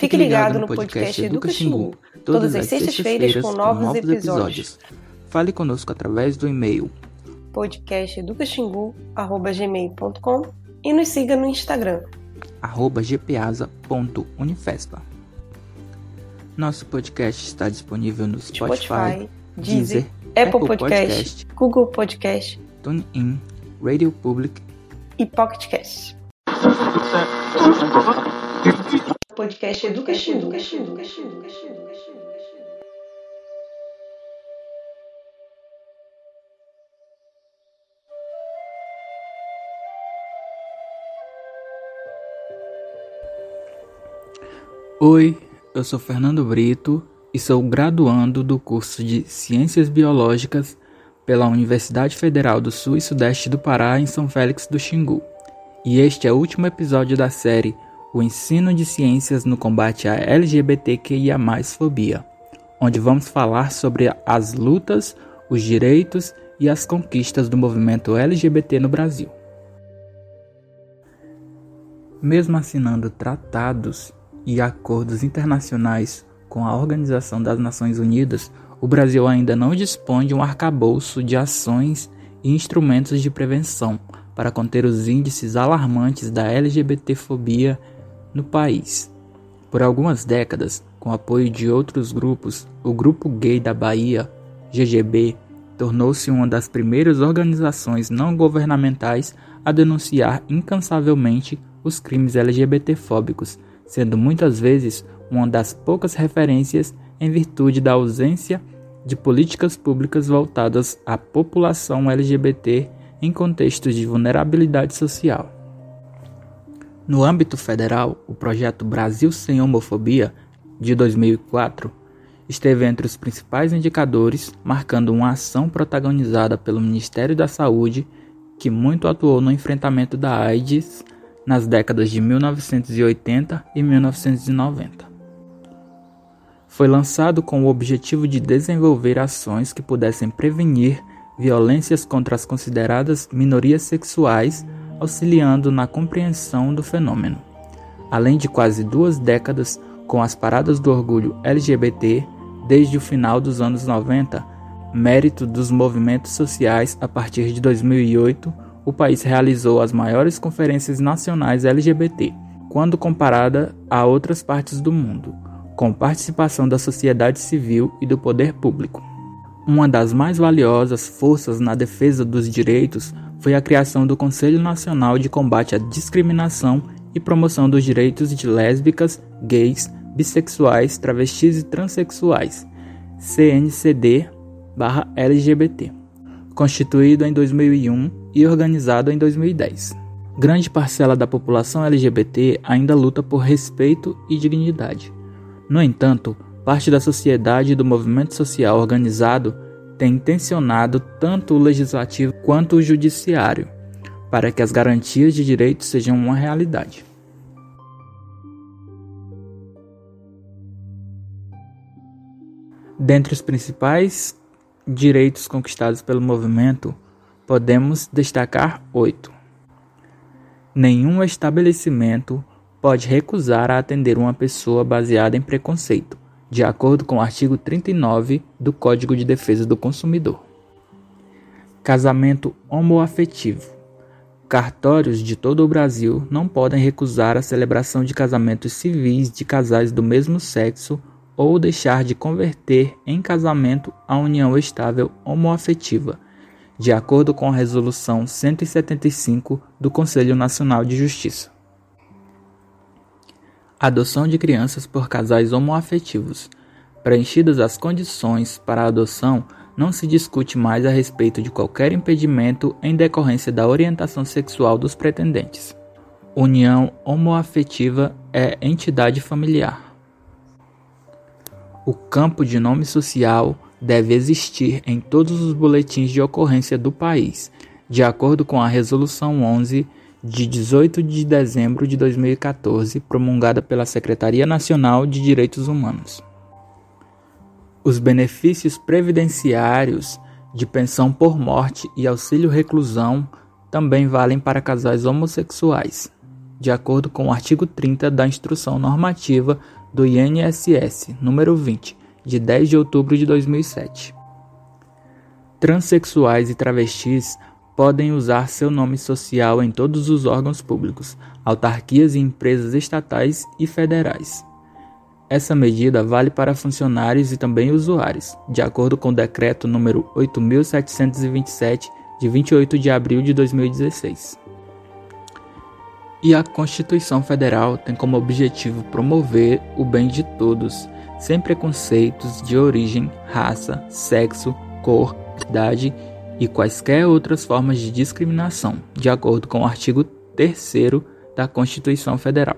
Fique ligado no podcast Educa Xingu, todas as sextas-feiras com novos episódios. Fale conosco através do e-mail podcasteducaxingu.gmail.com e nos siga no Instagram arroba. Nosso podcast está disponível no Spotify, Spotify Deezer, Apple, Podcast, Podcast, Google Podcast, TuneIn, Radio Public e Pocket Cast. Podcast Educa Xingu. Oi, eu sou Fernando Brito e sou graduando do curso de Ciências Biológicas pela Universidade Federal do Sul e Sudeste do Pará, em São Félix do Xingu. E este é o último episódio da série O Ensino de Ciências no Combate à LGBTQIA+, fobia, onde vamos falar sobre as lutas, os direitos e as conquistas do movimento LGBT no Brasil. Mesmo assinando tratados e acordos internacionais com a Organização das Nações Unidas, o Brasil ainda não dispõe de um arcabouço de ações e instrumentos de prevenção para conter os índices alarmantes da LGBTfobia no país. Por algumas décadas, com apoio de outros grupos, o Grupo Gay da Bahia, GGB, tornou-se uma das primeiras organizações não governamentais a denunciar incansavelmente os crimes LGBTfóbicos sendo muitas vezes uma das poucas referências em virtude da ausência de políticas públicas voltadas à população LGBT em contextos de vulnerabilidade social. No âmbito federal, o projeto Brasil Sem Homofobia, de 2004, esteve entre os principais indicadores, marcando uma ação protagonizada pelo Ministério da Saúde, que muito atuou no enfrentamento da AIDS nas décadas de 1980 e 1990. Foi lançado com o objetivo de desenvolver ações que pudessem prevenir violências contra as consideradas minorias sexuais, auxiliando na compreensão do fenômeno. Além de quase duas décadas com as paradas do orgulho LGBT, desde o final dos anos 90, mérito dos movimentos sociais a partir de 2008 o país realizou as maiores conferências nacionais LGBT, quando comparada a outras partes do mundo, com participação da sociedade civil e do poder público. Uma das mais valiosas forças na defesa dos direitos foi a criação do Conselho Nacional de Combate à Discriminação e Promoção dos Direitos de Lésbicas, Gays, Bissexuais, Travestis e Transsexuais, CNCD-LGBT constituído em 2001 e organizado em 2010. Grande parcela da população LGBT ainda luta por respeito e dignidade. No entanto, parte da sociedade e do movimento social organizado tem intencionado tanto o legislativo quanto o judiciário para que as garantias de direitos sejam uma realidade. Dentre os principais direitos conquistados pelo movimento, podemos destacar oito. Nenhum estabelecimento pode recusar a atender uma pessoa baseada em preconceito, de acordo com o artigo 39 do Código de Defesa do Consumidor. Casamento homoafetivo. Cartórios de todo o Brasil não podem recusar a celebração de casamentos civis de casais do mesmo sexo ou deixar de converter em casamento a união estável homoafetiva, de acordo com a Resolução 175 do Conselho Nacional de Justiça. Adoção de crianças por casais homoafetivos. Preenchidas as condições para a adoção, não se discute mais a respeito de qualquer impedimento em decorrência da orientação sexual dos pretendentes. União homoafetiva é entidade familiar. O campo de nome social deve existir em todos os boletins de ocorrência do país, de acordo com a Resolução 11 de 18 de dezembro de 2014, promulgada pela Secretaria Nacional de Direitos Humanos. Os benefícios previdenciários de pensão por morte e auxílio reclusão também valem para casais homossexuais, de acordo com o artigo 30 da Instrução Normativa do INSS, número 20, de 10 de outubro de 2007. Transsexuais e travestis podem usar seu nome social em todos os órgãos públicos, autarquias e empresas estatais e federais. Essa medida vale para funcionários e também usuários, de acordo com o decreto número 8727 de 28 de abril de 2016. E a Constituição Federal tem como objetivo promover o bem de todos, sem preconceitos de origem, raça, sexo, cor, idade e quaisquer outras formas de discriminação, de acordo com o artigo 3 da Constituição Federal.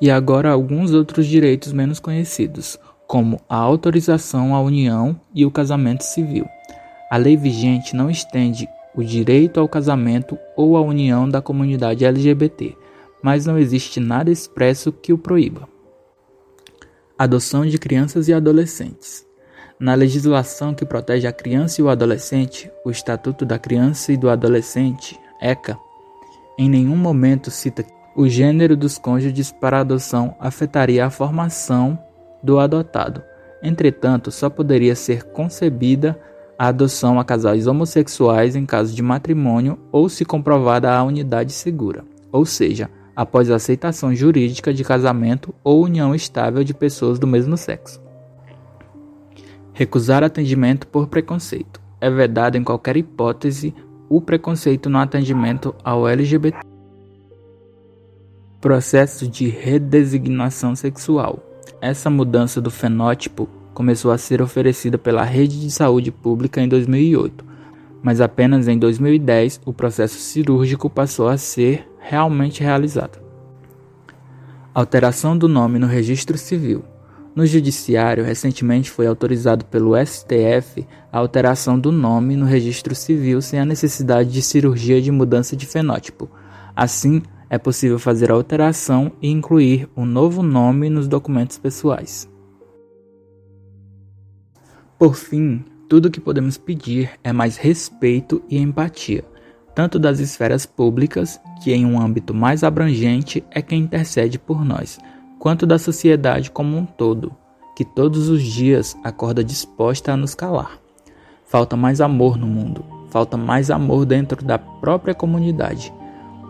E agora alguns outros direitos menos conhecidos, como a autorização à união e o casamento civil. A lei vigente não estende o direito ao casamento ou à união da comunidade LGBT, mas não existe nada expresso que o proíba. Adoção de crianças e adolescentes. Na legislação que protege a criança e o adolescente, o Estatuto da Criança e do Adolescente, ECA, em nenhum momento cita que o gênero dos cônjuges para adoção afetaria a formação do adotado. Entretanto, só poderia ser concebida a adoção a casais homossexuais em caso de matrimônio ou se comprovada a unidade segura, ou seja, após a aceitação jurídica de casamento ou união estável de pessoas do mesmo sexo. Recusar atendimento por preconceito. É vedado em qualquer hipótese o preconceito no atendimento ao LGBT. Processo de redesignação sexual. Essa mudança do fenótipo começou a ser oferecida pela Rede de Saúde Pública em 2008, mas apenas em 2010 o processo cirúrgico passou a ser realmente realizada. Alteração do nome no registro civil. No Judiciário, recentemente foi autorizado pelo STF a alteração do nome no registro civil sem a necessidade de cirurgia de mudança de fenótipo. Assim, é possível fazer a alteração e incluir um novo nome nos documentos pessoais. Por fim, tudo o que podemos pedir é mais respeito e empatia tanto das esferas públicas, que em um âmbito mais abrangente é quem intercede por nós, quanto da sociedade como um todo, que todos os dias acorda disposta a nos calar. Falta mais amor no mundo, falta mais amor dentro da própria comunidade.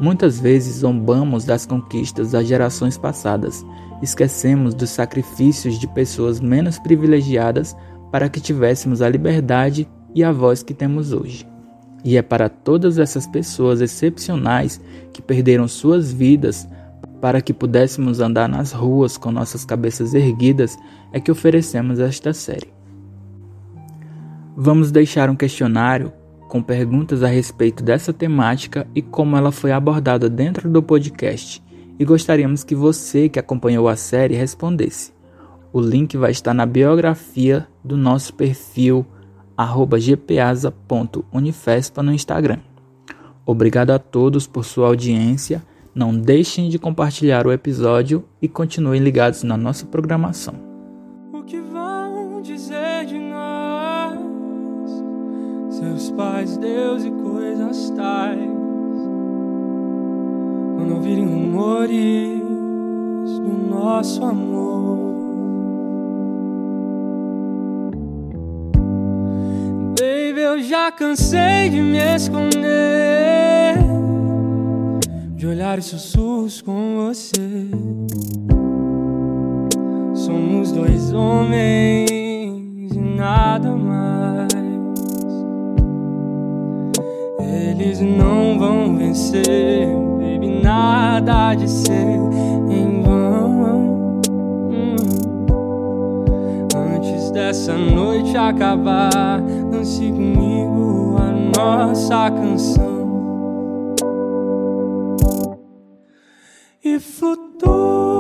Muitas vezes zombamos das conquistas das gerações passadas, esquecemos dos sacrifícios de pessoas menos privilegiadas para que tivéssemos a liberdade e a voz que temos hoje. E é para todas essas pessoas excepcionais que perderam suas vidas para que pudéssemos andar nas ruas com nossas cabeças erguidas é que oferecemos esta série. Vamos deixar um questionário com perguntas a respeito dessa temática e como ela foi abordada dentro do podcast, e gostaríamos que você que acompanhou a série respondesse. O link vai estar na biografia do nosso perfil gpeasa.unifespa no Instagram. Obrigado a todos por sua audiência. Não deixem de compartilhar o episódio e continuem ligados na nossa programação. O que vão dizer de nós, seus pais, Deus e coisas tais, quando ouvirem rumores do nosso amor? Eu já cansei de me esconder De olhar e sussurros com você. Somos dois homens e nada mais. Eles não vão vencer Baby, nada de ser em Dessa noite acabar dance comigo a nossa canção e futuro.